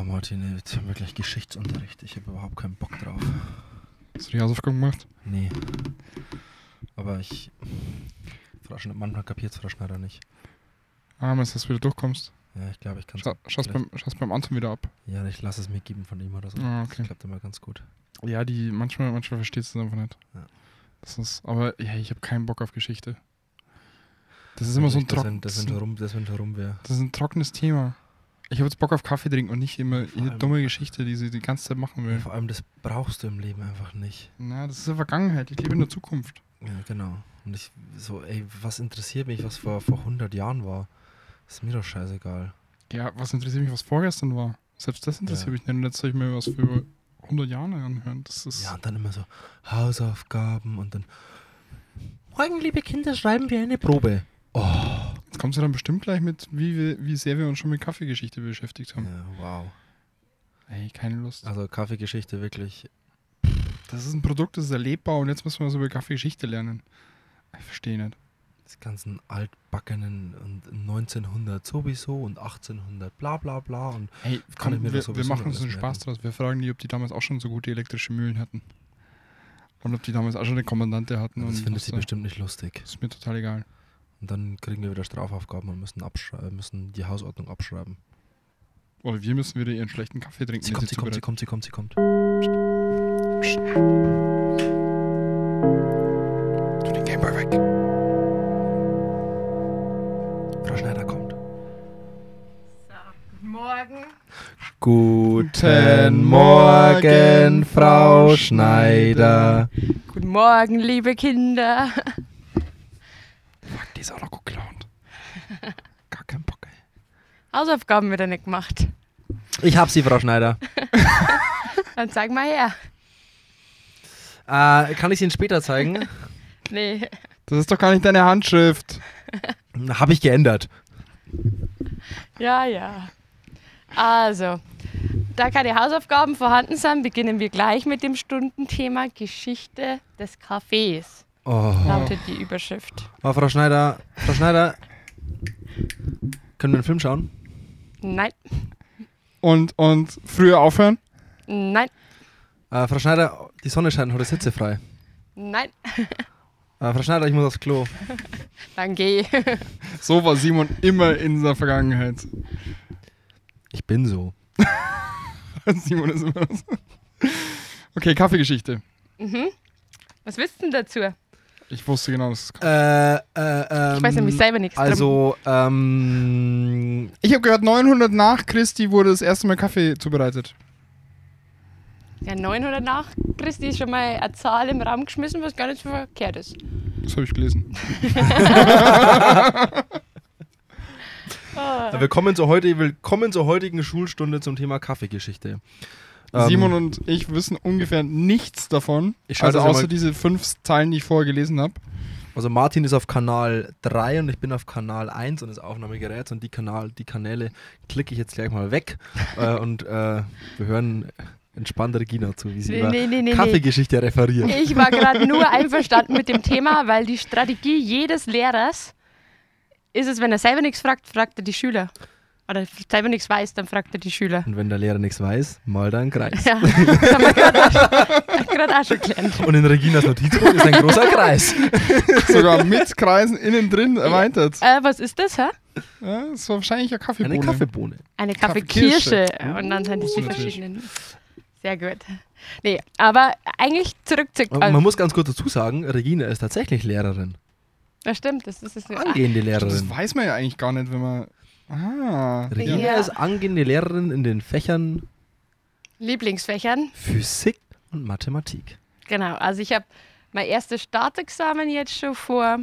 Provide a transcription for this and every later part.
Oh, Martin, jetzt haben wir gleich Geschichtsunterricht. Ich habe überhaupt keinen Bock drauf. Hast du die Hausaufgaben gemacht? Nee. Aber ich. Frau Schne- manchmal kapiert Frau Schneider nicht. Ah, meinst du, dass du wieder durchkommst? Ja, ich glaube, ich kann Scha schaust, beim, schaust beim Anton wieder ab. Ja, ich lasse es mir geben von ihm oder so. Ah, Das okay. klappt immer ganz gut. Ja, die manchmal, manchmal versteht es einfach nicht. Ja. Das ist, aber ja, ich habe keinen Bock auf Geschichte. Das ist immer so ein, das, trock wenn, das, das, wenn rum, das, wenn rum wäre. das ist ein trockenes Thema. Ich habe jetzt Bock auf Kaffee trinken und nicht immer allem- dumme Geschichte, die sie die ganze Zeit machen will. Vor allem, das brauchst du im Leben einfach nicht. Na, das ist ja Vergangenheit. Ich lebe in der Zukunft. Ja, genau. Und ich so, ey, was interessiert mich, was vor, vor 100 Jahren war? Ist mir doch scheißegal. Ja, was interessiert mich, was vorgestern war? Selbst das interessiert Ja. mich nicht. Und jetzt soll ich mir was für 100 Jahre anhören. Das ist. Ja, und dann immer so Hausaufgaben und dann. Morgen, liebe Kinder, schreiben wir eine Probe. Oh. Jetzt kommst du dann bestimmt gleich mit, wie, wir, wie sehr wir uns schon mit Kaffeegeschichte beschäftigt haben. Ja, wow. Ey, keine Lust. Also Kaffeegeschichte wirklich. Das ist ein Produkt, das ist erlebbar und jetzt müssen wir was über Kaffeegeschichte lernen. Ich verstehe nicht. Die ganzen altbackenen und 1900 sowieso und 1800 bla bla bla und Hey, Kann ich komm, mir wir, das wir machen uns einen Spaß merken. draus. Wir fragen die, ob die damals auch schon so gute elektrische Mühlen hatten. Und ob die damals auch schon eine Kommandante hatten. das findet sie da- bestimmt nicht lustig. Ist mir total egal. Und dann kriegen wir wieder Strafaufgaben und müssen, abschrei- müssen die Hausordnung abschreiben. Oder wir müssen wieder ihren schlechten Kaffee trinken. Sie kommt, sie kommt, sie kommt, sie kommt, sie kommt. Tu den Gameboy weg. Frau Schneider kommt. Guten Morgen. Guten Morgen, Frau Schneider. Guten Morgen, liebe Kinder. Die ist auch noch gut gelaunt. Gar kein Bock, ey. Hausaufgaben wieder nicht gemacht. Ich hab sie, Frau Schneider. Dann zeig mal her. Äh, kann ich sie Ihnen später zeigen? Nee. Das ist doch gar nicht deine Handschrift. Habe ich geändert. Ja, ja. Also, da keine Hausaufgaben vorhanden sind, beginnen wir gleich mit dem Stundenthema Geschichte des Kaffees. Oh. Lautet die Überschrift. oh, Frau Schneider, Frau Schneider, können wir einen Film schauen? Nein, Und, und früher aufhören? nein, Äh, Frau Schneider, die Sonne scheint, heute sitze frei. nein. Äh, Frau Schneider, ich muss aufs Klo. Dann geh. So war Simon immer in der Vergangenheit. Ich bin so. Simon ist immer so. Okay, Kaffeegeschichte. Mhm. Was wisst ihr denn dazu? Ich wusste genau, dass es Äh, äh, ähm, Ich weiß nämlich selber nichts. Also, ähm, Ich habe gehört, 900 nach Christi wurde das erste Mal Kaffee zubereitet. Ja, 900 nach Christi ist schon mal eine Zahl im Raum geschmissen, was gar nicht so verkehrt ist. Das habe ich gelesen. Willkommen zur, heute, willkommen zur heutigen Schulstunde zum Thema Kaffeegeschichte. Ähm, Simon und ich wissen ungefähr nichts davon. Also außer diese fünf Zeilen, die ich vorher gelesen habe. Also Martin ist auf Kanal 3 und ich bin auf Kanal 1 und das Aufnahmegerät und die, Kanal, die Kanäle klicke ich jetzt gleich mal weg äh, und äh, wir hören entspannt Regina zu, wie sie Nee, über nee, nee, nee, nee. Kaffeegeschichte referiert. Ich war gerade nur einverstanden mit dem Thema, weil die Strategie jedes Lehrers ist es, wenn er selber nichts fragt, fragt er die Schüler. Oder selber nichts weiß, dann fragt er die Schüler. Und wenn der Lehrer nichts weiß, mal da einen Kreis. Ja, das haben wir gerade auch, auch schon gelernt. Und in Reginas Notizbuch ist ein großer Kreis. Sogar mit Kreisen innen drin erweitert. Äh, was ist das, hä? Ja, das war wahrscheinlich eine Kaffeebohne. Eine Kaffeebohne. Eine Kaffeekirsche. Kaffeekirsche. Und dann sind das die verschiedenen. Sehr gut. Nee, aber eigentlich zurück zu. Und Also, Man muss ganz kurz dazu sagen, Regina ist tatsächlich Lehrerin. das stimmt, das ist es. Angehende Das Lehrerin. weiß man ja eigentlich gar nicht, wenn man. Ah. Regina Ja. ist angehende Lehrerin in den Fächern Lieblingsfächern. Physik und Mathematik. Genau, also ich habe mein erstes Staatsexamen jetzt schon vor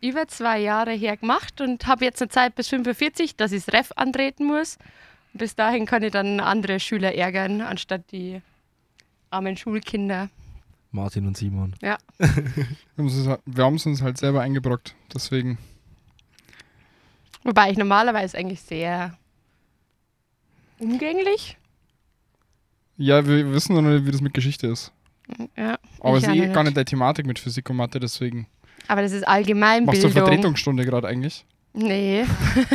über zwei Jahren her gemacht und habe jetzt eine Zeit bis 45, dass ich das Ref antreten muss. Und bis dahin kann ich dann andere Schüler ärgern, anstatt die armen Schulkinder. Martin und Simon. Wir haben es halt- wir haben es uns halt selber eingebrockt. Deswegen. Wobei ich normalerweise eigentlich sehr umgänglich. Ja, wir wissen noch nicht, wie das mit Geschichte ist. Ja, Aber es ist eh noch gar nicht. nicht deine Thematik mit Physik und Mathe, deswegen. Aber das ist Machst du Allgemeinbildung. Vertretungsstunde gerade eigentlich? Nee.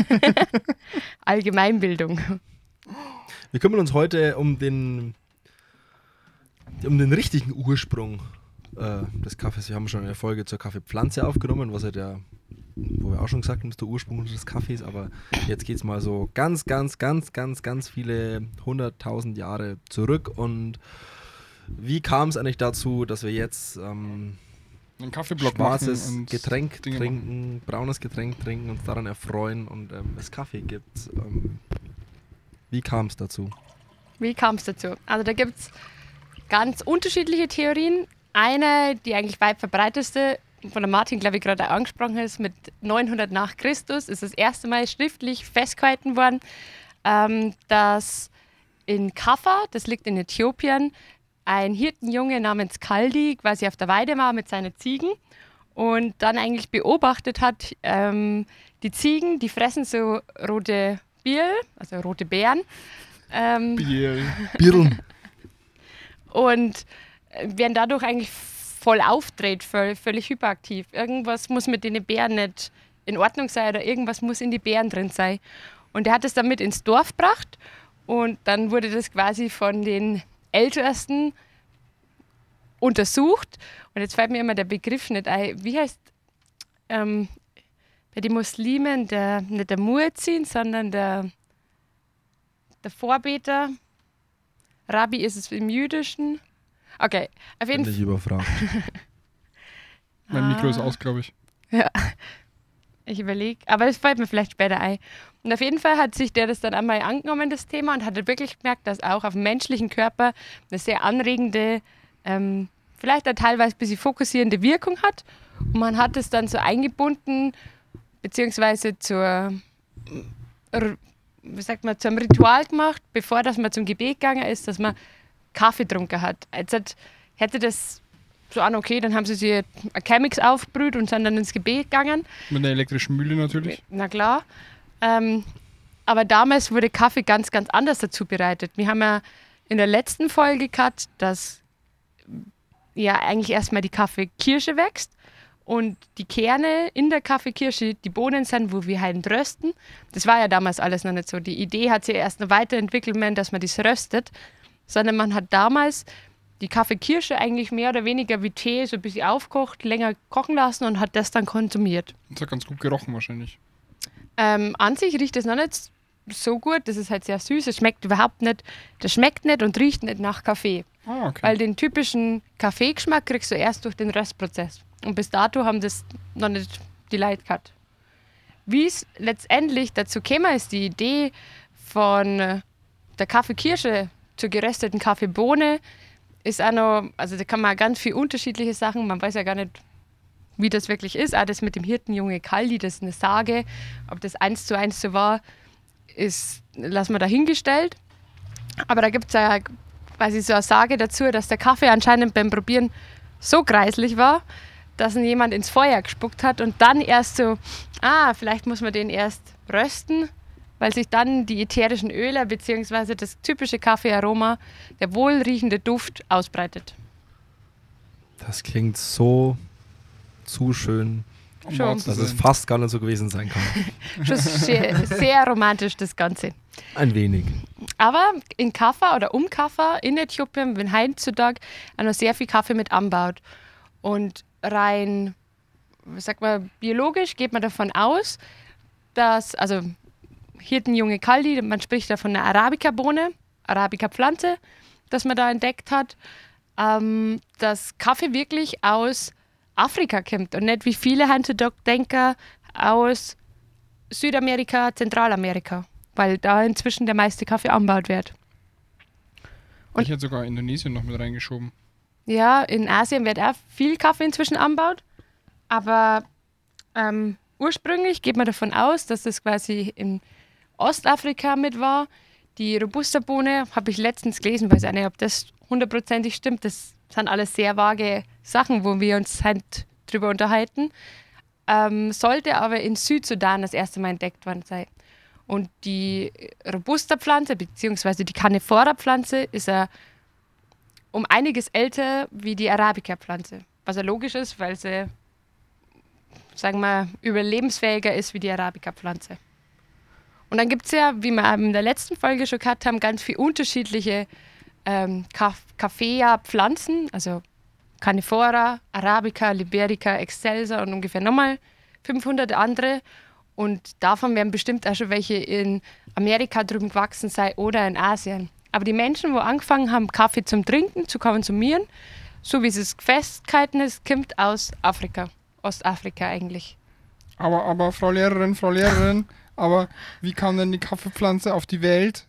Allgemeinbildung. Wir kümmern uns heute um den, um den richtigen Ursprung äh, des Kaffees. Wir haben schon eine Folge zur Kaffeepflanze aufgenommen, was ja der, wo wir auch schon gesagt haben, ist der Ursprung des Kaffees. Aber jetzt geht es mal so ganz, ganz, ganz, ganz, ganz viele hunderttausend Jahre zurück. Und wie kam es eigentlich dazu, dass wir jetzt ähm, Einen Kaffeeblock schwarzes machen Getränk Dinge trinken, braunes Getränk trinken, uns daran erfreuen und ähm, es Kaffee gibt? Ähm, wie kam es dazu? Wie kam es dazu? Also da gibt es ganz unterschiedliche Theorien. Eine, die eigentlich weit verbreiteste, von der Martin, glaube ich, gerade angesprochen ist, mit 900 nach Christus, ist das erste Mal schriftlich festgehalten worden, ähm, dass in Kaffa, das liegt in Äthiopien, ein Hirtenjunge namens Kaldi quasi auf der Weide war mit seinen Ziegen und dann eigentlich beobachtet hat, ähm, die Ziegen, die fressen so rote Bier, also rote Beeren. Ähm, Bier. Birlen. und werden dadurch eigentlich voll aufdreht, voll, völlig hyperaktiv. Irgendwas muss mit den Bären nicht in Ordnung sein oder irgendwas muss in die Bären drin sein. Und er hat es dann mit ins Dorf gebracht und dann wurde das quasi von den Ältesten untersucht. Und jetzt fällt mir immer der Begriff nicht ein. Wie heißt ähm, bei den Muslimen der, nicht der Muezzin, sondern der, der Vorbeter? Rabbi ist es im Jüdischen. Okay, auf jeden Bin Fall. ich überfragt. Mein Mikro ist Ah. aus, glaube ich. Ich überlege, aber das fällt mir vielleicht später ein. Und auf jeden Fall hat sich der das dann einmal angenommen, das Thema, und hat halt wirklich gemerkt, dass auch auf dem menschlichen Körper eine sehr anregende, ähm, vielleicht auch teilweise ein bisschen fokussierende Wirkung hat. Und man hat es dann so eingebunden, beziehungsweise zur, wie sagt man, zum Ritual gemacht, bevor dass man zum Gebet gegangen ist, dass man Kaffee getrunken hat. Jetzt hätte das so an, okay, dann haben sie sich ein Chemix aufgebrüht und sind dann ins Gebet gegangen. Mit einer elektrischen Mühle natürlich. Na klar. Ähm, aber damals wurde Kaffee ganz, ganz anders dazu bereitet. Wir haben ja in der letzten Folge gehabt, dass ja eigentlich erstmal die Kaffeekirsche wächst und die Kerne in der Kaffeekirsche die Bohnen sind, wo wir halt rösten. Das war ja damals alles noch nicht so. Die Idee hat sich erst noch weiterentwickelt, dass man das röstet, sondern man hat damals die Kaffeekirsche eigentlich mehr oder weniger wie Tee so ein bisschen aufkocht, länger kochen lassen und hat das dann konsumiert. Das hat ganz gut gerochen wahrscheinlich. Ähm, an sich riecht es noch nicht so gut. Das ist halt sehr süß. Es schmeckt überhaupt nicht. Das schmeckt nicht und riecht nicht nach Kaffee. Ah, okay. Weil den typischen Kaffeegeschmack kriegst du erst durch den Röstprozess. Und bis dato haben das noch nicht die Leute gehabt. Wie es letztendlich dazu käme, ist die Idee von der Kaffeekirsche zur gerösteten Kaffeebohne ist auch noch, also da kann man ganz viel unterschiedliche Sachen, man weiß ja gar nicht, wie das wirklich ist. Auch das mit dem Hirtenjunge Kaldi, das ist eine Sage. Ob das eins zu eins so war, ist, lassen wir dahingestellt. Aber da gibt es ja quasi so eine Sage dazu, dass der Kaffee anscheinend beim Probieren so kreislich war, dass ihn jemand ins Feuer gespuckt hat und dann erst so, ah, vielleicht muss man den erst rösten, weil sich dann die ätherischen Öle bzw. das typische Kaffeearoma, der wohlriechende Duft ausbreitet. Das klingt so zu schön, Um schon. dass es fast gar nicht so gewesen sein kann. Schon sehr, sehr romantisch das Ganze. Ein wenig. Aber in Kaffa oder um Kaffa in Äthiopien wird heutzutage auch noch sehr viel Kaffee mit anbaut. Und rein, was sagt man, biologisch geht man davon aus, dass, also Hirtenjunge Kaldi, man spricht da von einer Arabica-Bohne, Arabica-Pflanze, das man da entdeckt hat, ähm, dass Kaffee wirklich aus Afrika kommt und nicht wie viele denken aus Südamerika, Zentralamerika, weil da inzwischen der meiste Kaffee angebaut wird. Und- ich hätte sogar Indonesien noch mit reingeschoben. Ja, in Asien wird auch viel Kaffee inzwischen angebaut, aber ähm, ursprünglich geht man davon aus, dass das quasi in Ostafrika mit war. Die Robusta-Bohne habe ich letztens gelesen, weiß auch nicht, ob das hundertprozentig stimmt. Das sind alles sehr vage Sachen, wo wir uns halt drüber unterhalten. Ähm, sollte aber in Südsudan das erste Mal entdeckt worden sein. Und die Robusta-Pflanze, beziehungsweise die Canephora-Pflanze, ist ja um einiges älter wie die Arabica-Pflanze. Was ja logisch ist, weil sie, sagen wir, überlebensfähiger ist wie die Arabica-Pflanze. Und dann gibt es ja, wie wir in der letzten Folge schon gehabt haben, ganz viele unterschiedliche ähm, Kaffee-Pflanzen, also Canifora, Arabica, Liberica, Excelsa und ungefähr nochmal 500 andere. Und davon werden bestimmt auch schon welche in Amerika drüben gewachsen sein oder in Asien. Aber die Menschen, wo angefangen haben, Kaffee zum Trinken, zu konsumieren, so wie es festgehalten ist, kommt aus Afrika, Ostafrika eigentlich. Aber, aber Frau Lehrerin, Frau Lehrerin, aber wie kam denn die Kaffeepflanze auf die Welt?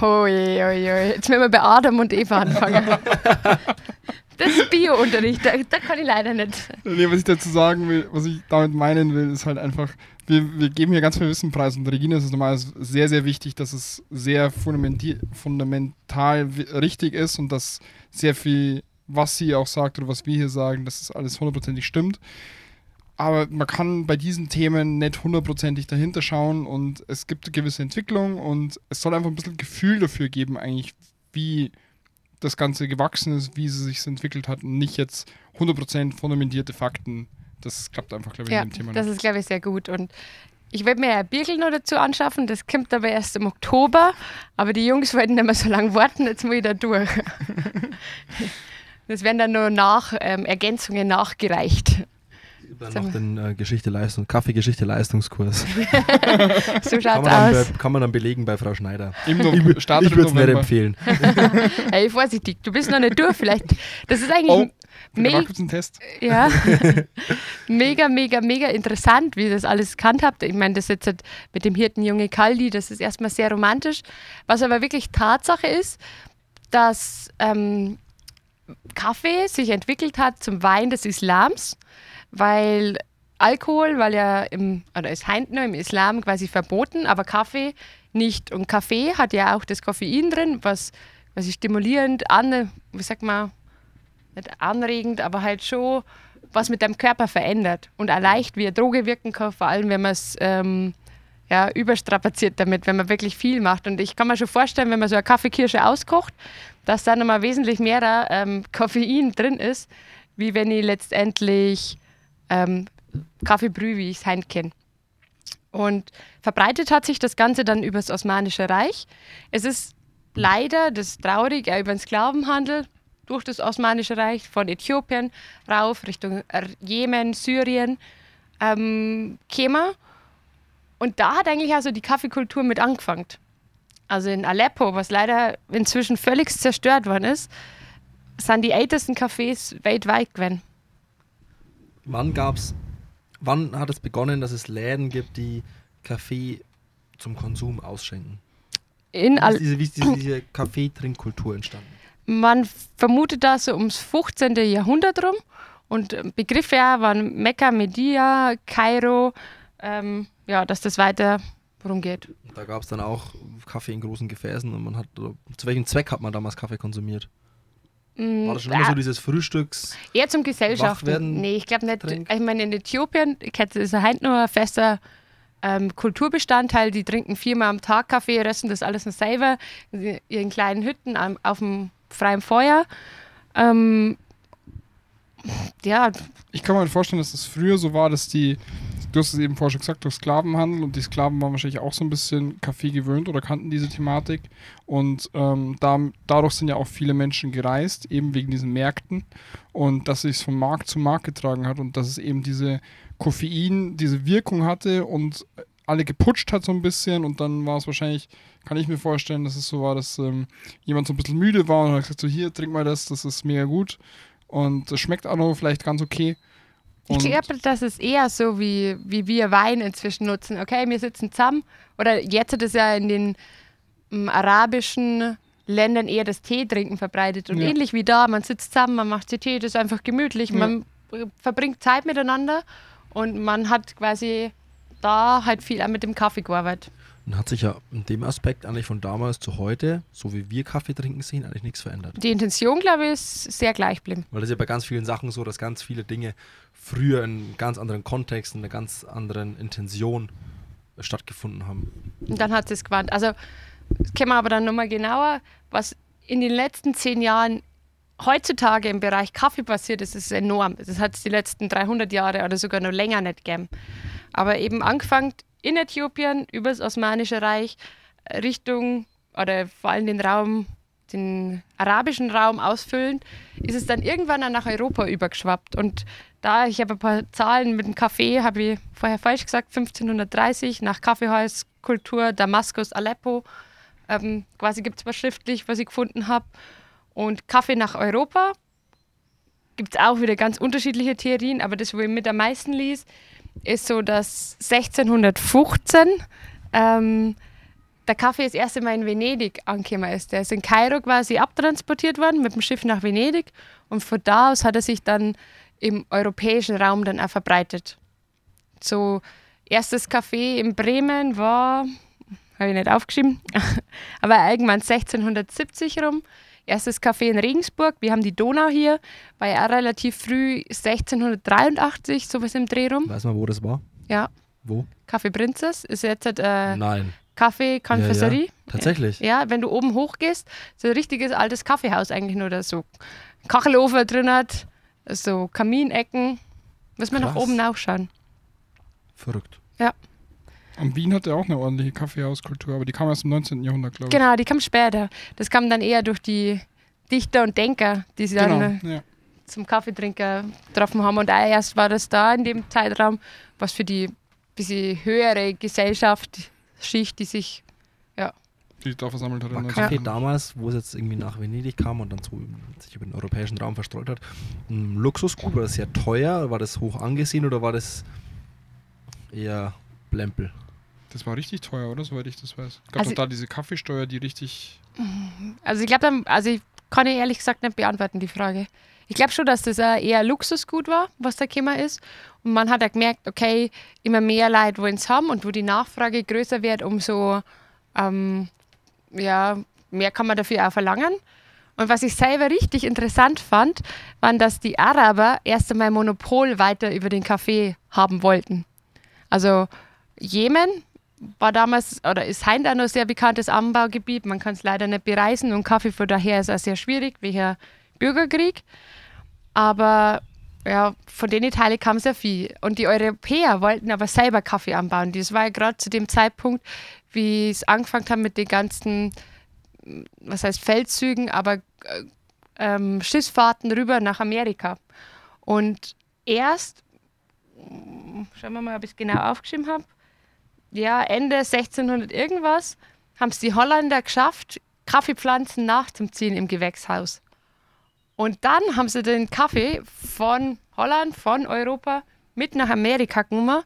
Hui, hui, hui. Jetzt müssen wir bei Adam und Eva anfangen. das ist Bio-Unterricht, da, da, kann ich leider nicht. Nee, was ich dazu sagen will, was ich damit meinen will, ist halt einfach, wir, wir geben hier ganz viel Wissen preis und Regina ist es normal sehr, sehr wichtig, dass es sehr fundamental richtig ist und dass sehr viel, was sie auch sagt oder was wir hier sagen, dass das alles hundertprozentig stimmt aber man kann bei diesen Themen nicht hundertprozentig dahinter schauen und es gibt eine gewisse Entwicklung und es soll einfach ein bisschen Gefühl dafür geben, eigentlich, wie das Ganze gewachsen ist, wie sie sich entwickelt hat und nicht jetzt 100% fundamentierte Fakten. Das klappt einfach, glaube ich, ja, in dem Thema. Das nicht. ist, glaube ich, sehr gut. Und ich werde mir ein Birkel noch dazu anschaffen, das kommt aber erst im Oktober. Aber die Jungs wollten nicht mehr so lange warten, jetzt muss ich da durch. das werden dann nur nach ähm, Ergänzungen nachgereicht. Dann noch den äh, Geschichte-Leistung, Kaffee-Geschichte-Leistungskurs. so schaut's kann aus. Bei, kann man dann belegen bei Frau Schneider. Im ich ich würde es nicht empfehlen. hey, vorsichtig, du bist noch nicht durch vielleicht. Das ist eigentlich... Oh. Mega, Test. Ja. mega, mega, mega interessant, wie ihr das alles gekannt habt. Ich meine, das jetzt halt mit dem Hirtenjunge Kaldi, das ist erstmal sehr romantisch. Was aber wirklich Tatsache ist, dass ähm, Kaffee sich entwickelt hat zum Wein des Islams weil Alkohol, weil ja im, oder ist noch im Islam quasi verboten, aber Kaffee nicht. Und Kaffee hat ja auch das Koffein drin, was quasi stimulierend, an, wie sagt man, nicht anregend, aber halt schon was mit deinem Körper verändert und auch leicht wie eine Droge wirken kann, vor allem wenn man es ähm, ja, überstrapaziert damit, wenn man wirklich viel macht. Und ich kann mir schon vorstellen, wenn man so eine Kaffeekirsche auskocht, dass da nochmal wesentlich mehr ähm, Koffein drin ist, wie wenn ich letztendlich ähm, Kaffeebrühe, wie ich es heim kenne. Und verbreitet hat sich das Ganze dann über das Osmanische Reich. Es ist leider, das ist traurig, über den Sklavenhandel durch das Osmanische Reich von Äthiopien rauf Richtung Jemen, Syrien ähm, käme. Und da hat eigentlich also die Kaffeekultur mit angefangen. Also in Aleppo, was leider inzwischen völlig zerstört worden ist, sind die ältesten Cafés weltweit gewesen. Wann gab's, wann hat es begonnen, dass es Läden gibt, die Kaffee zum Konsum ausschenken? In wie ist diese, wie ist diese, diese Kaffeetrinkkultur entstanden? Man vermutet da so ums 15. Jahrhundert rum. Und Begriffe ja, waren Mekka, Media, Kairo, ähm, ja, dass das weiter rumgeht. Da gab es dann auch Kaffee in großen Gefäßen und man hat, zu welchem Zweck hat man damals Kaffee konsumiert? Mm, War das schon immer so dieses Frühstücks? Eher zum Gesellschaften. Nee, ich glaube nicht. Trink? Ich meine, in Äthiopien ist ja heute nur ein fester ähm, Kulturbestandteil. Die trinken viermal am Tag Kaffee, rösten das alles noch selber in ihren kleinen Hütten auf dem freien Feuer. Ähm, ja. Ich kann mir vorstellen, dass es das früher so war, dass die du hast es eben vorher schon gesagt, durch Sklavenhandel und die Sklaven waren wahrscheinlich auch so ein bisschen Kaffee gewöhnt oder kannten diese Thematik. Und ähm, da, dadurch sind ja auch viele Menschen gereist, eben wegen diesen Märkten. Und dass es sich von Markt zu Markt getragen hat und dass es eben diese Koffein, diese Wirkung hatte und alle geputscht hat so ein bisschen. Und dann war es wahrscheinlich, kann ich mir vorstellen, dass es so war, dass ähm, jemand so ein bisschen müde war und hat gesagt: So, hier, trink mal das, das ist mega gut. Und das schmeckt auch noch vielleicht ganz okay. Ich glaube, das ist eher so, wie, wie wir Wein inzwischen nutzen. Okay, wir sitzen zusammen. Oder jetzt hat es ja in den um, arabischen Ländern eher das Tee trinken verbreitet. Und ja. ähnlich wie da, man sitzt zusammen, man macht Tee, das ist einfach gemütlich. Ja. Man verbringt Zeit miteinander und man hat quasi da halt viel mit dem Kaffee gearbeitet. Und hat sich ja in dem Aspekt eigentlich von damals zu heute, so wie wir Kaffee trinken sehen, eigentlich nichts verändert. Die Intention, glaube ich, ist sehr gleich geblieben. Weil das ist ja bei ganz vielen Sachen so, dass ganz viele Dinge früher in einem ganz anderen Kontext, in einer ganz anderen Intention stattgefunden haben. Und dann hat es gewandt. Also, das kennen wir aber dann nochmal genauer, was in den letzten zehn Jahren heutzutage im Bereich Kaffee passiert ist, ist enorm. Das hat es die letzten 300 Jahre oder sogar noch länger nicht gegeben. Aber eben angefangen in Äthiopien über das Osmanische Reich Richtung oder vor allem den Raum, den arabischen Raum ausfüllend, ist es dann irgendwann auch nach Europa übergeschwappt. Und da, ich habe ein paar Zahlen mit dem Kaffee, habe ich vorher falsch gesagt, 1530 nach Kaffeehauskultur Damaskus, Aleppo. Ähm, quasi gibt es was schriftlich, was ich gefunden habe. Und Kaffee nach Europa gibt es auch wieder ganz unterschiedliche Theorien, aber das, wo ich mit am meisten liest, ist so, dass 1615 ähm, der Kaffee das erste Mal in Venedig angekommen ist. Der ist in Kairo quasi abtransportiert worden mit dem Schiff nach Venedig und von da aus hat er sich dann im europäischen Raum dann auch verbreitet. So, erstes Café in Bremen war, habe ich nicht aufgeschrieben, aber irgendwann 1670 rum. Erstes Café in Regensburg, wir haben die Donau hier, war ja auch relativ früh, 1683, sowas im Dreh rum. Weiß man, wo das war? Ja, Wo? Café Prinzess ist jetzt äh, Nein. Kaffee Konfessorie. Tatsächlich. Ja, wenn du oben hochgehst, so ein richtiges altes Kaffeehaus eigentlich nur, da so Kachelofen drin hat, so Kaminecken. Müssen wir nach oben nachschauen. Verrückt. Und Wien hatte auch eine ordentliche Kaffeehauskultur, aber die kam erst im 19. Jahrhundert, glaube ich. Genau, die kam später. Das kam dann eher durch die Dichter und Denker, die sie dann äh, Genau. Ja. zum Kaffeetrinker getroffen haben. Und auch erst war das da in dem Zeitraum, was für die bisschen höhere Gesellschaft, Schicht, die sich Die da versammelt hat. War Kaffee Zeit. damals, wo es jetzt irgendwie nach Venedig kam und dann so sich über den europäischen Raum verstreut hat, ein Luxusgut? War das sehr teuer? War das hoch angesehen oder war das eher Plempel? Das war richtig teuer, oder? Soweit ich das weiß. Gab Also- doch da diese Kaffeesteuer, die richtig. Also ich glaube, also ich kann ich ehrlich gesagt nicht beantworten, die Frage. Ich glaube schon, dass das eher Luxusgut war, was da gekommen ist. Und man hat ja gemerkt, okay, immer mehr Leute wollen es haben und wo die Nachfrage größer wird, umso ähm, ja, mehr kann man dafür auch verlangen. Und was ich selber richtig interessant fand, waren, dass die Araber erst einmal Monopol weiter über den Kaffee haben wollten. Also Jemen war damals oder ist heute auch noch ein sehr bekanntes Anbaugebiet. Man kann es leider nicht bereisen und Kaffee von daher ist auch sehr schwierig, wegen Bürgerkrieg. Aber ja, von den Teilen kam sehr viel. Und die Europäer wollten aber selber Kaffee anbauen. Das war ja gerade zu dem Zeitpunkt, wie es angefangen haben mit den ganzen, was heißt Feldzügen, aber äh, ähm, Schiffsfahrten rüber nach Amerika. Und erst, schauen wir mal, ob ich es genau aufgeschrieben habe, ja, Ende 1600 irgendwas, haben es die Holländer geschafft, Kaffeepflanzen nachzuziehen im Gewächshaus. Und dann haben sie den Kaffee von Holland, von Europa mit nach Amerika genommen.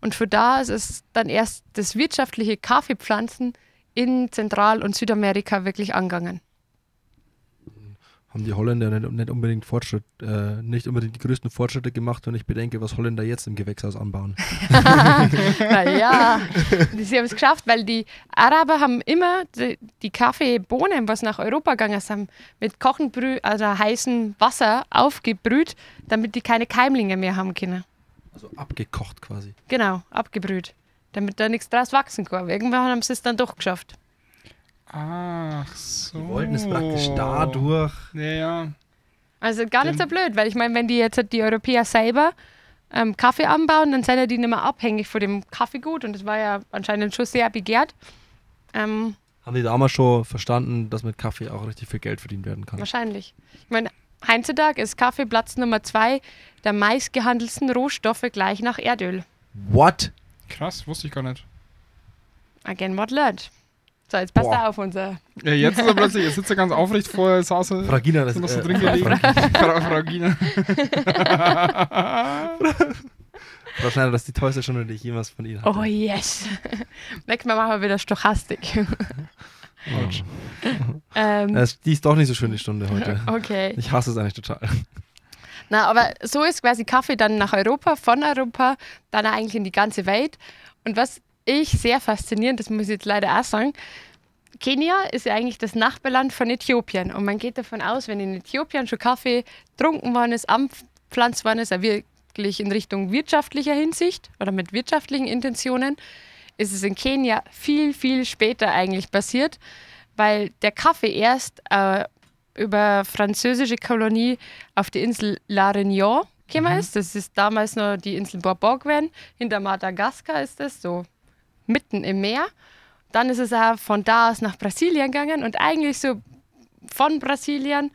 Und von da ist es dann erst das wirtschaftliche Kaffeepflanzen in Zentral- und Südamerika wirklich angegangen. Haben die Holländer nicht, nicht unbedingt Fortschritt, äh, nicht unbedingt die größten Fortschritte gemacht, wenn ich bedenke, was Holländer jetzt im Gewächshaus anbauen. naja, sie haben es geschafft, weil die Araber haben immer die, die Kaffeebohnen, was nach Europa gegangen sind, mit kochendbrü also heißem Wasser aufgebrüht, damit die keine Keimlinge mehr haben können. Also abgekocht quasi. Genau, abgebrüht. Damit da nichts draus wachsen kann. Irgendwann haben sie es dann doch geschafft. Ach so. Die wollten es praktisch dadurch. Ja, ja. Also gar nicht so blöd, weil ich meine, wenn die jetzt halt die Europäer selber ähm, Kaffee anbauen, dann sind ja die nicht mehr abhängig von dem Kaffeegut und das war ja anscheinend schon sehr begehrt. Ähm, Haben die damals schon verstanden, dass mit Kaffee auch richtig viel Geld verdient werden kann? wahrscheinlich. Ich meine, heutzutage ist Kaffee Platz Nummer zwei der meistgehandelten Rohstoffe gleich nach Erdöl. What? Krass, wusste ich gar nicht. Again, what learned. So, jetzt passt Boah. auf unser. Ja, jetzt ist er plötzlich, jetzt sitzt er ganz aufrecht, vorher saß er Fragina, das noch so äh, drin Frau- gelegen. Frau- Frau, Frau Gina. Frau Schneider, das ist die teuerste Stunde, die ich jemals von Ihnen hatte. Oh yes. Nächstes Mal machen wir wieder Stochastik. Ähm, Das- Die ist doch nicht so schön, die Stunde heute. okay. Ich hasse es eigentlich total. Na, aber so ist quasi Kaffee dann nach Europa, von Europa, dann eigentlich in die ganze Welt. Und was ich sehr faszinierend, das muss ich jetzt leider auch sagen, Kenia ist ja eigentlich das Nachbarland von Äthiopien. Und man geht davon aus, wenn in Äthiopien schon Kaffee trunken worden ist, anpflanzt worden ist, auch wirklich in Richtung wirtschaftlicher Hinsicht oder mit wirtschaftlichen Intentionen, ist es in Kenia viel, viel später eigentlich passiert, weil der Kaffee erst äh, über französische Kolonie auf die Insel La Réunion gekommen ist. Das ist damals noch die Insel Bourbon gewesen. Hinter Madagaskar ist das so mitten im Meer. Dann ist es auch von da aus nach Brasilien gegangen und eigentlich so von Brasilien,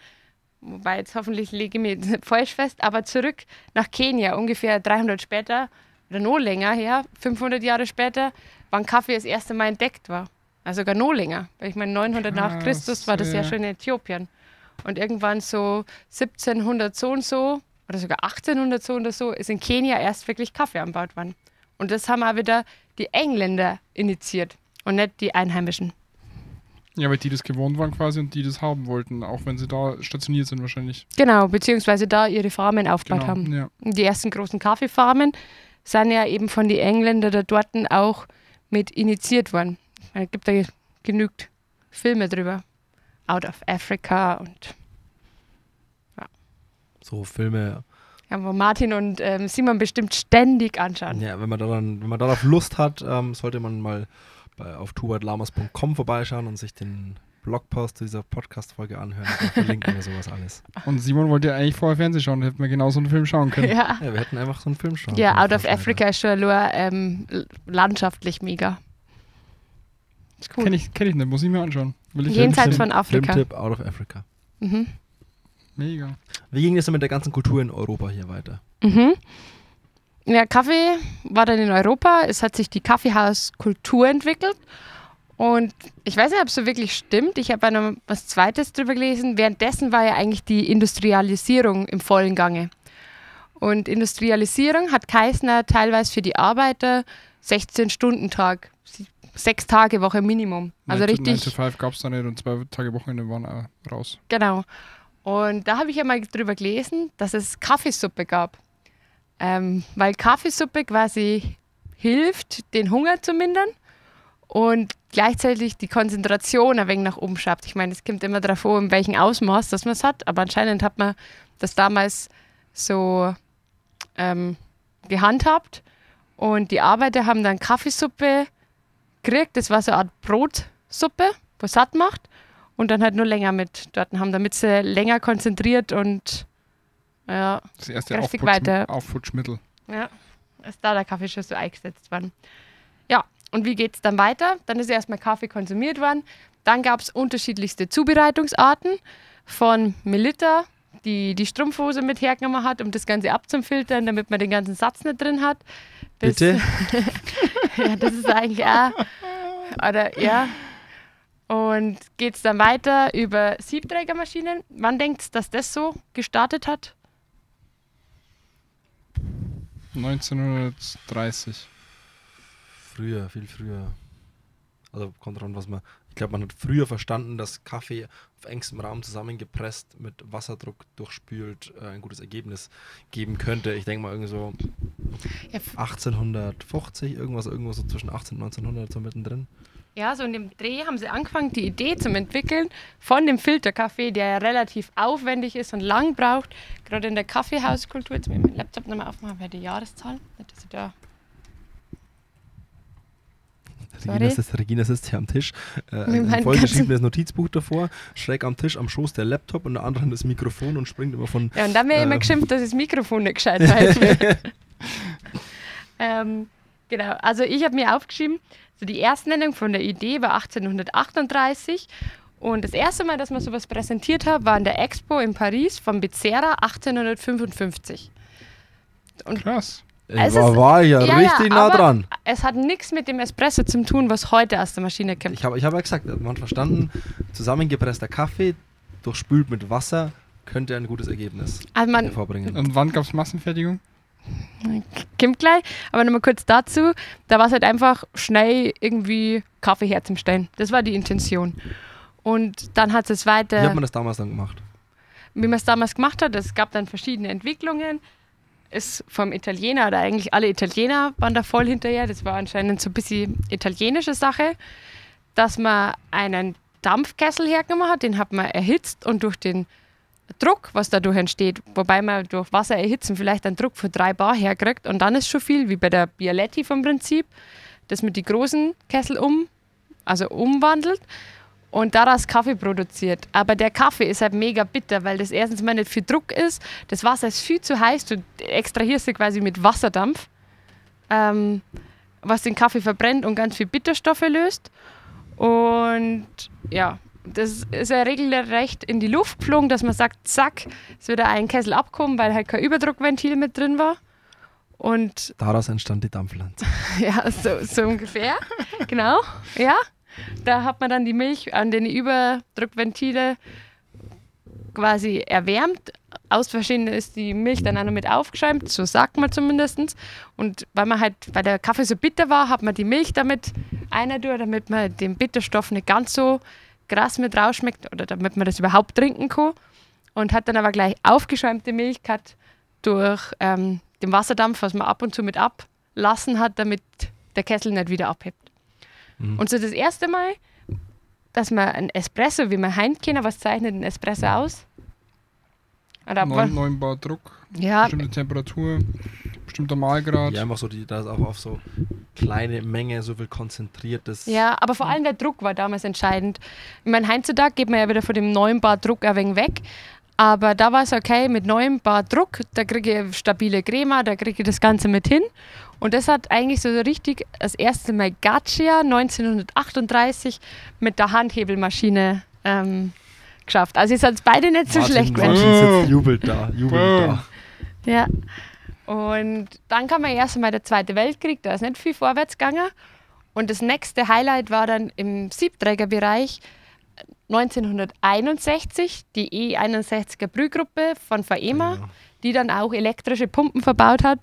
wobei jetzt hoffentlich lege ich mich jetzt nicht falsch fest, aber zurück nach Kenia, ungefähr 300 später oder noch länger her, 500 Jahre später, wann Kaffee das erste Mal entdeckt war. Also sogar noch länger, weil ich meine 900 nach Krass, Christus war das ja ja. schon in Äthiopien. Und irgendwann so 1700 so und so oder sogar 1800 so und so ist in Kenia erst wirklich Kaffee anbaut worden. Und das haben auch wieder die Engländer initiiert und nicht die Einheimischen. Ja, weil die das gewohnt waren quasi und die das haben wollten, auch wenn sie da stationiert sind wahrscheinlich. Genau, beziehungsweise da ihre Farmen aufgebaut Genau, haben. ja. Die ersten großen Kaffeefarmen sind ja eben von den Engländern da dort auch mit initiiert worden. Es gibt da genügend Filme drüber. Out of Africa und So Filme, ja, wo Martin und ähm, Simon bestimmt ständig anschauen. ja, wenn man daran, wenn man darauf Lust hat, ähm, sollte man mal bei, auf tubatlamas.com vorbeischauen und sich den Blogpost zu dieser Podcast-Folge anhören. Da verlinken wir sowas alles. Und Simon wollte ja eigentlich vorher Fernsehen schauen, da hätten wir genau so einen Film schauen können. Ja, Ja, wir hätten einfach so einen Film schauen ja können, Out of. Africa ist schon nur ähm, landschaftlich mega. Ist cool. Kenn ich, kenn ich nicht, muss ich mir anschauen. Will ich Jenseits Film- von Afrika. Filmtipp Out of Africa. Mhm. Mega. Wie ging es denn mit der ganzen Kultur in Europa hier weiter? Mhm. Ja, Kaffee war dann in Europa. Es hat sich die Kaffeehauskultur entwickelt. Und ich weiß nicht, ob es so wirklich stimmt. Ich habe noch was Zweites drüber gelesen. Währenddessen war ja eigentlich die Industrialisierung im vollen Gange. Und Industrialisierung hat Kaisner teilweise für die Arbeiter 16-Stunden-Tag, sie- sechs Tage Woche Minimum. Also 9 to- 9 richtig. to 5 gab es da nicht und zwei Tage Wochenende waren auch raus. Genau. Und da habe ich ja mal drüber gelesen, dass es Kaffeesuppe gab. Ähm, weil Kaffeesuppe quasi hilft, den Hunger zu mindern und gleichzeitig die Konzentration ein wenig nach oben schafft. Ich meine, es kommt immer darauf an, in welchem Ausmaß dass man es hat, aber anscheinend hat man das damals so ähm, gehandhabt und die Arbeiter haben dann Kaffeesuppe gekriegt. Das war so eine Art Brotsuppe, was satt macht und dann halt nur länger mit dort haben, damit sie länger konzentriert und ja, Das erste Aufputsch weiter. Aufputschmittel. ja, ist da der Kaffee schon so eingesetzt worden. Ja, und wie geht es dann weiter? Dann ist erstmal Kaffee konsumiert worden. Dann gab es unterschiedlichste Zubereitungsarten von Melitta, die die Strumpfhose mit hergenommen hat, um das Ganze abzufiltern, damit man den ganzen Satz nicht drin hat. Das, Bitte? ja, das ist eigentlich auch. Oder ja. Und geht es dann weiter über Siebträgermaschinen. Wann denkt ihr, dass das so gestartet hat? 1930. Früher, viel früher. Also kommt drauf an, was man. Ich glaube, man hat früher verstanden, dass Kaffee auf engstem Raum zusammengepresst mit Wasserdruck durchspült äh, ein gutes Ergebnis geben könnte. Ich denke mal irgendwie so Ja, f- 1850, irgendwas, irgendwo so zwischen 18 und 1900 so mittendrin. Ja, so in dem Dreh haben sie angefangen, die Idee zum Entwickeln von dem Filterkaffee, der ja relativ aufwendig ist und lang braucht. Gerade in der Kaffeehauskultur. Jetzt will ich meinen Laptop nochmal aufmachen, bei der Jahreszahl. Nicht, dass ich da. Regina sitzt, Regina sitzt hier am Tisch, äh, ein, ein vollgeschriebenes Notizbuch davor, schräg am Tisch, am Schoß der Laptop und der andere das Mikrofon und springt immer von Ja, und dann wird immer Ähm. geschimpft, dass das Mikrofon nicht gescheit hält. ähm, genau, also ich habe mir aufgeschrieben, so die Erstnennung von der Idee war 1838 und das erste Mal, dass man sowas präsentiert hat, war in der Expo in Paris von Becerra 1855. Krass. Ich Es war, war ja, ja, richtig nah aber- dran. Es hat nichts mit dem Espresso zu tun, was heute aus der Maschine kommt. Ich habe ich hab ja gesagt, man hat verstanden, zusammengepresster Kaffee, durchspült mit Wasser, könnte ein gutes Ergebnis Also man hervorbringen. Und wann gab es Massenfertigung? Kommt gleich, aber nochmal kurz dazu, da war es halt einfach schnell irgendwie Kaffee herzustellen. Das war die Intention. Und dann hat es weiter... Wie hat man das damals dann gemacht? wie man es damals gemacht hat. Es gab dann verschiedene Entwicklungen. Ist vom Italiener oder eigentlich alle Italiener waren da voll hinterher. Das war anscheinend so ein bisschen italienische Sache, dass man einen Dampfkessel hergenommen hat, den hat man erhitzt und durch den Druck, was dadurch entsteht, wobei man durch Wasser erhitzen vielleicht einen Druck von 3 Bar herkriegt und dann ist schon viel, wie bei der Bialetti vom Prinzip, dass man die großen Kessel um, also umwandelt und daraus Kaffee produziert. Aber der Kaffee ist halt mega bitter, weil das erstens mal nicht viel Druck ist. Das Wasser ist viel zu heiß. Du extrahierst sie quasi mit Wasserdampf. Ähm, was den Kaffee verbrennt und ganz viel Bitterstoffe löst. Und ja, das ist ja regelrecht in die Luft geflogen, dass man sagt, zack, es wird ein Kessel abkommen, weil halt kein Überdruckventil mit drin war. Und Daraus entstand die Dampflanze. ja, so, so ungefähr. genau, ja. Da hat man dann die Milch an den Überdruckventile quasi erwärmt. Aus Versehen ist die Milch dann auch noch mit aufgeschäumt, so sagt man zumindest. Und weil man halt, weil der Kaffee so bitter war, hat man die Milch damit einer durch, damit man den Bitterstoff nicht ganz so krass mit rausschmeckt oder damit man das überhaupt trinken kann. Und hat dann aber gleich aufgeschäumte Milch gehabt durch ähm, den Wasserdampf, was man ab und zu mit ablassen hat, damit der Kessel nicht wieder abhebt. Mhm. Und so das erste Mal, dass man ein Espresso, wie man heim kennen, was zeichnet ein Espresso aus? Oder Neun, wann- neun Bar Druck, ja, bestimmte Temperatur, bestimmter Mahlgrad. Ja, einfach so, die, da ist auch auf so kleine Menge so viel konzentriertes. ja, aber vor allem der Druck war damals entscheidend. Ich meine, heutzutage geht man ja wieder von dem 9 Bar Druck ein wenig weg. Aber da war es okay, mit 9 Bar Druck, da kriege ich stabile Crema, da kriege ich das Ganze mit hin. Und das hat eigentlich so richtig das erste Mal Gaccia 1938 mit der Handhebelmaschine ähm, geschafft. Also ist es beide nicht so Martin, schlecht Martin sitzt, jubelt da, jubelt da. Ja. Und dann kam ja erst einmal der Zweite Weltkrieg, da ist nicht viel vorwärts gegangen. Und das nächste Highlight war dann im Siebträgerbereich 1961 die E61er Brühgruppe von VEMA, Ja. die dann auch elektrische Pumpen verbaut hat,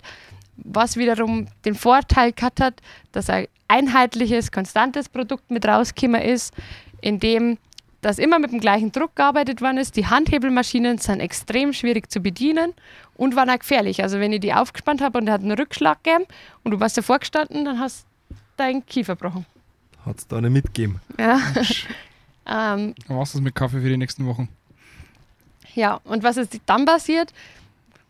was wiederum den Vorteil gehabt hat, dass ein einheitliches, konstantes Produkt mit rausgekommen ist, in dem das immer mit dem gleichen Druck gearbeitet worden ist. Die Handhebelmaschinen sind extrem schwierig zu bedienen und waren auch gefährlich. Also wenn ich die aufgespannt habe und er hat einen Rückschlag gegeben und du warst davor gestanden, dann hast du deinen Kiefer gebrochen. Hat es da nicht mitgegeben. Ja. ähm, du das mit Kaffee für die nächsten Wochen. Ja, und was ist dann passiert?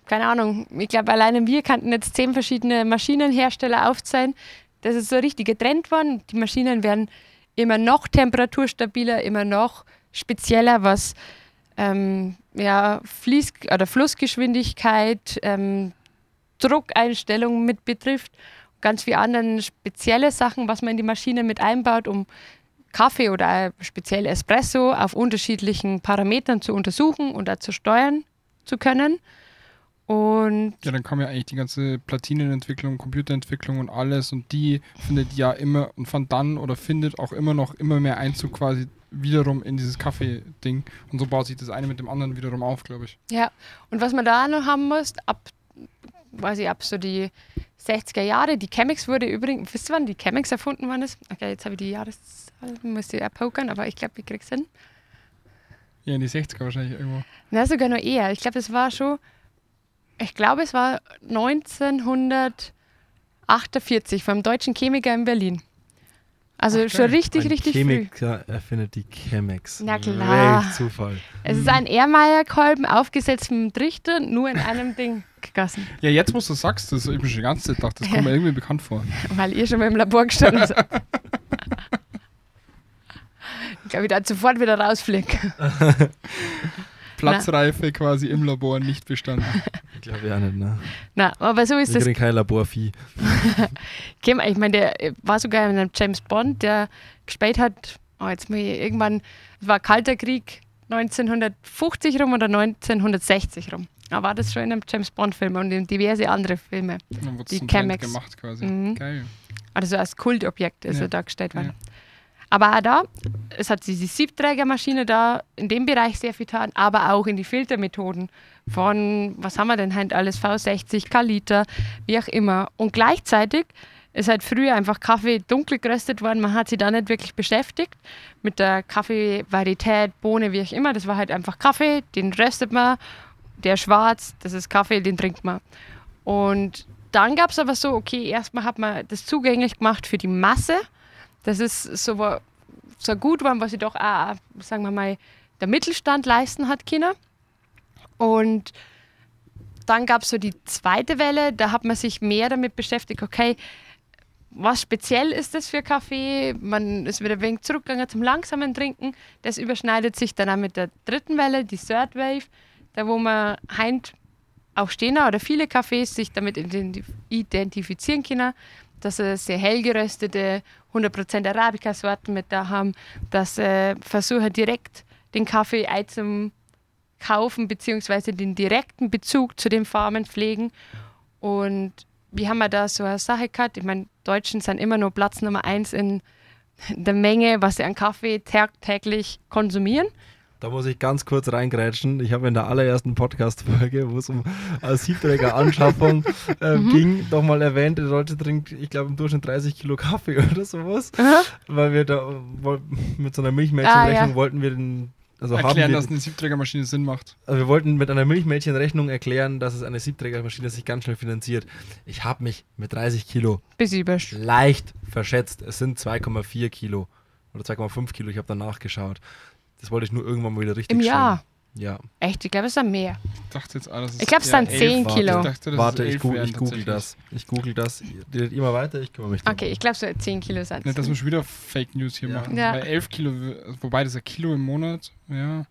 Keine Ahnung, ich glaube, alleine wir kannten jetzt zehn verschiedene Maschinenhersteller aufzeigen. Das ist so richtig getrennt worden. Die Maschinen werden immer noch temperaturstabiler, immer noch spezieller, was ähm, ja, Fließ- oder Flussgeschwindigkeit, ähm, Druckeinstellungen mit betrifft. Ganz viele andere spezielle Sachen, was man in die Maschine mit einbaut, um Kaffee oder speziell Espresso auf unterschiedlichen Parametern zu untersuchen und auch zu steuern zu können. Und Ja, dann kam ja eigentlich die ganze Platinenentwicklung, Computerentwicklung und alles und die findet ja immer und fand dann oder findet auch immer noch immer mehr Einzug quasi wiederum in dieses Kaffee-Ding. Und so baut sich das eine mit dem anderen wiederum auf, glaube ich. ja, und was man da noch haben muss, ab, weiß ich, ab so die 60er Jahre, die Chemex wurde übrigens, wisst ihr wann die Chemex erfunden worden ist? Okay, jetzt habe ich die Jahreszahl, muss ich pokern, aber ich glaube, ich krieg's hin. Ja, in die 60er wahrscheinlich irgendwo. Na, sogar noch eher. Ich glaube, es war schon, ich glaube, es war 1948 vom deutschen Chemiker in Berlin. Also Ach, schon richtig, Ein richtig früh. Chemiker erfindet die Chemex. Na klar. Welch Zufall. Es ist ein Ermeyer-Kolben aufgesetzt mit einem Trichter, nur in einem Ding gegossen. Ja, jetzt, wo du sagst, das ich mir schon die ganze Zeit gedacht, das kommt mir irgendwie bekannt vor. Weil ihr schon mal im Labor gestanden seid. Ich glaube, ich da sofort wieder rausfliege. Platzreife quasi im Labor nicht bestanden. Ich glaube ja nicht, ne? Na, aber so ist Wir das. kriegen kein Laborvieh. Kim, ich meine, der äh, war sogar in einem James Bond, der gespielt hat, oh, jetzt muss ich irgendwann, es war Kalter Krieg 1950 rum oder 1960 rum. Da war das schon in einem James Bond-Film und in diverse andere Filme. Dann Die Chemex. gemacht quasi. Mhm. Geil. Also als Kultobjekt ist Ja. er dargestellt worden. Ja. Aber auch da, es hat diese Siebträgermaschine da in dem Bereich sehr viel getan, aber auch in die Filtermethoden von, was haben wir denn halt alles, V60, Kaliter, wie auch immer. Und gleichzeitig ist halt früher einfach Kaffee dunkel geröstet worden, man hat sich da nicht wirklich beschäftigt mit der Kaffeevarität, Bohne, wie auch immer. Das war halt einfach Kaffee, den röstet man, der schwarz, das ist Kaffee, den trinkt man. Und dann gab es aber so, okay, erstmal hat man das zugänglich gemacht für die Masse. Das ist so, wa- so gut war, was sich doch auch, sagen wir mal, der Mittelstand leisten hat können. Und dann gab es so die zweite Welle, da hat man sich mehr damit beschäftigt, okay, was speziell ist das für Kaffee? Man ist wieder ein wenig zurückgegangen zum langsamen Trinken. Das überschneidet sich dann auch mit der dritten Welle, die Third Wave, da wo man heint auch stehen oder viele Cafés sich damit identif- identifizieren können, dass sie sehr hell geröstete, 100% Arabica-Sorten mit da haben, dass sie versuchen direkt den Kaffee zum kaufen, beziehungsweise den direkten Bezug zu den Farmen pflegen. Und wir haben ja da so eine Sache gehabt, ich meine, Deutschen sind immer nur Platz Nummer eins in der Menge, was sie an Kaffee tagtäglich konsumieren. Da muss ich ganz kurz reingrätschen. Ich habe in der allerersten Podcast-Folge, wo es um äh, Siebträger-Anschaffung äh, Mhm. ging, doch mal erwähnt, der Deutsche trinkt, ich glaube, im Durchschnitt 30 Kilo Kaffee oder sowas. Aha. Weil wir da mit so einer Milchmädchenrechnung Ah, ja. wollten wir den. Also haben Erklären, wir, dass eine Siebträgermaschine Sinn macht. also wir wollten mit einer Milchmädchenrechnung erklären, dass es eine Siebträgermaschine sich ganz schnell finanziert. Ich habe mich mit 30 Kilo leicht verschätzt. Es sind 2,4 Kilo oder 2,5 Kilo. Ich habe dann nachgeschaut. Das wollte ich nur irgendwann mal wieder richtig Im Jahr. stellen. Ja. Echt, ich glaube, es sind mehr. Ich dachte jetzt, ah, das ist Ich glaub, es sind elf. 10 Warte, Kilo. Ich dachte, das Warte, ich, google, ich google das. Ich google das. Ihr redet immer weiter, ich kümmere mich drum. Okay, ich glaube, so 10 Kilo sind Nicht, dass wir es. schon wieder Fake News hier Ja. machen. Ja. Bei 11 Kilo, wobei das ist ein Kilo im Monat, ja.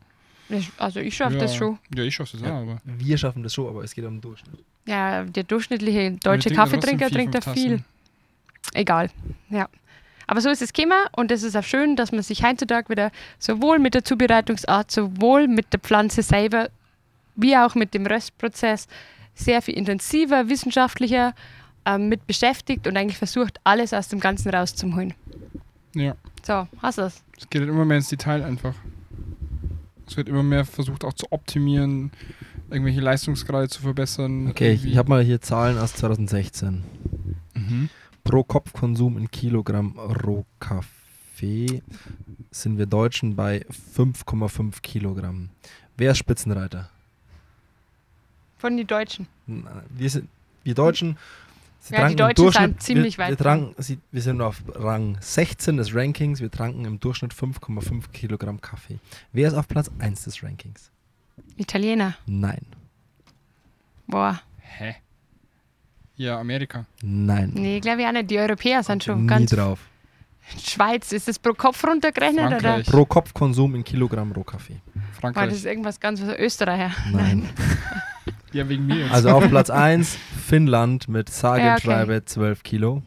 Also ich schaffe ja. das schon. Ja, ich schaffe das Ja. auch, aber. Wir schaffen das schon, aber es geht um den Durchschnitt. Ja, der durchschnittliche deutsche Kaffeetrinker trinkt da viel. Egal. Ja. Aber so ist es gekommen und es ist auch schön, dass man sich heutzutage wieder sowohl mit der Zubereitungsart, sowohl mit der Pflanze selber, wie auch mit dem Röstprozess sehr viel intensiver, wissenschaftlicher ähm, mit beschäftigt und eigentlich versucht, alles aus dem Ganzen rauszuholen. Ja. So, hast du es? Es geht halt immer mehr ins Detail einfach. Es wird immer mehr versucht auch zu optimieren, irgendwelche Leistungsgrade zu verbessern. Okay, ich, irgendwie. ich habe mal hier Zahlen aus 2016. Mhm. Pro Kopfkonsum in Kilogramm Rohkaffee sind wir Deutschen bei 5,5 Kilogramm. Wer ist Spitzenreiter? Von den Deutschen. Wir, sind, wir Deutschen sie Ja, die Deutschen sind ziemlich wir, weit wir, tranken, sie, wir sind auf Rang 16 des Rankings. Wir tranken im Durchschnitt 5,5 Kilogramm Kaffee. Wer ist auf Platz 1 des Rankings? Italiener. Nein. Boah. Hä? Ja, Amerika. Nein. Nee, glaube ich auch nicht. Die Europäer sind schon Nie ganz. drauf. Schweiz, ist das pro Kopf runtergerechnet oder? Frankreich. Pro Kopfkonsum in Kilogramm Rohkaffee. War Frankreich. das irgendwas ganz was Österreicher? Nein. Ja, wegen mir jetzt. Also auf Platz 1 Finnland mit sage und Ja, okay. schreibe 12 Kilo.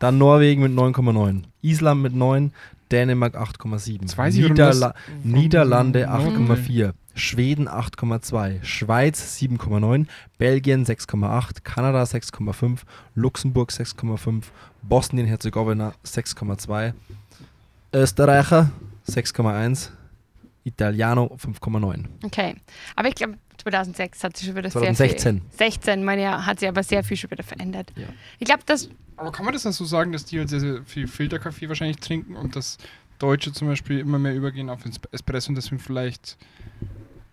Dann Norwegen mit 9,9. Island mit 9. Dänemark 8,7. Jetzt weiß ich, warum Niederla Niederlande so Noten 8,4. Schweden 8,2. Schweiz 7,9. Belgien 6,8. Kanada 6,5. Luxemburg 6,5. Bosnien-Herzegowina 6,2. Österreicher 6,1. Italiano 5,9. Okay. Aber ich glaube, 2006 hat sich schon wieder sehr 2016. viel. 16, meine ja, hat sich aber sehr viel schon wieder verändert. Ja. Ich glaube, das. Aber kann man das dann so sagen, dass die halt sehr, sehr viel Filterkaffee wahrscheinlich trinken und dass Deutsche zum Beispiel immer mehr übergehen auf Espresso und deswegen vielleicht.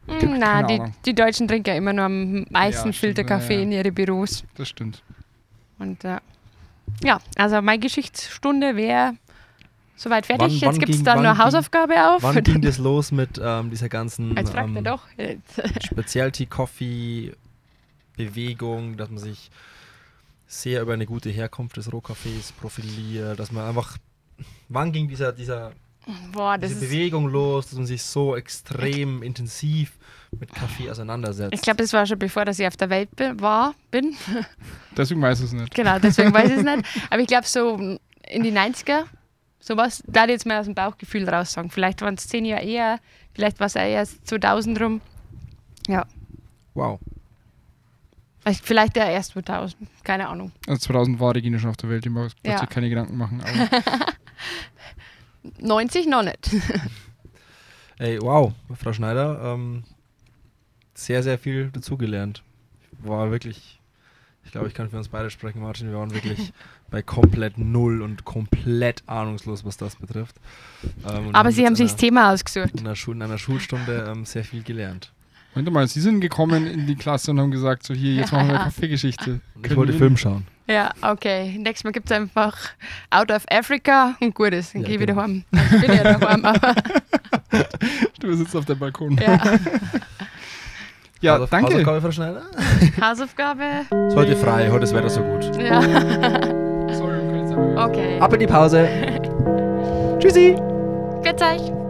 Mh, Keine na, die, die Deutschen trinken ja immer nur am meisten Ja, Filterkaffee ja, ja. in ihre Büros. Das stimmt. Und äh, ja, also meine Geschichtsstunde wäre soweit fertig. Wann- Jetzt wann gibt es dann ging- Hausaufgabe auf. Wann ging das los mit ähm, dieser ganzen Jetzt fragt ähm, doch. Specialty Coffee Bewegung, dass man sich sehr über eine gute Herkunft des Rohkaffees profiliert, dass man einfach wann ging dieser dieser Boah, das diese. Bewegung los, dass man sich so extrem intensiv mit Kaffee auseinandersetzt. Ich glaube, das war schon bevor, dass ich auf der Welt bin, war, bin. Deswegen weiß ich es nicht. Genau, deswegen weiß ich es nicht. Aber ich glaube, so in die 90er, sowas, da ich jetzt mal aus dem Bauchgefühl raus sagen. Vielleicht waren es zehn Jahre eher, vielleicht war es erst 2000 rum. Ja, wow. vielleicht- ja erst 2000, keine Ahnung. Also 2000 war Regina schon auf der Welt, die mag Ja. ja. keine Gedanken machen. Aber 90 noch nicht. Ey, wow, Frau Schneider, ähm, sehr, sehr viel dazugelernt. War wirklich, ich glaube, ich kann für uns beide sprechen, Martin, wir waren wirklich bei komplett null und komplett ahnungslos, was das betrifft. Ähm, Aber Sie haben sich das Thema ausgesucht. in einer, Schul in einer Schulstunde ähm, sehr viel gelernt. Moment mal, Sie sind gekommen in die Klasse und haben gesagt, so hier, jetzt machen wir Kaffeegeschichte. Und ich wollte Film schauen. Ja, okay. Nächstes Mal gibt es einfach Out of Africa und gut ist. Dann Ja, gehe ich wieder genau. heim. Also ich bin ja daheim, aber Du sitzt auf dem Balkon. ja. Ja, Hausauf- danke. Hausaufgabe, Frau Schneider? Hausaufgabe. Ist heute frei, heute ist das Wetter so gut. Ja, okay. Ab in die Pause. Tschüssi. Grüß euch.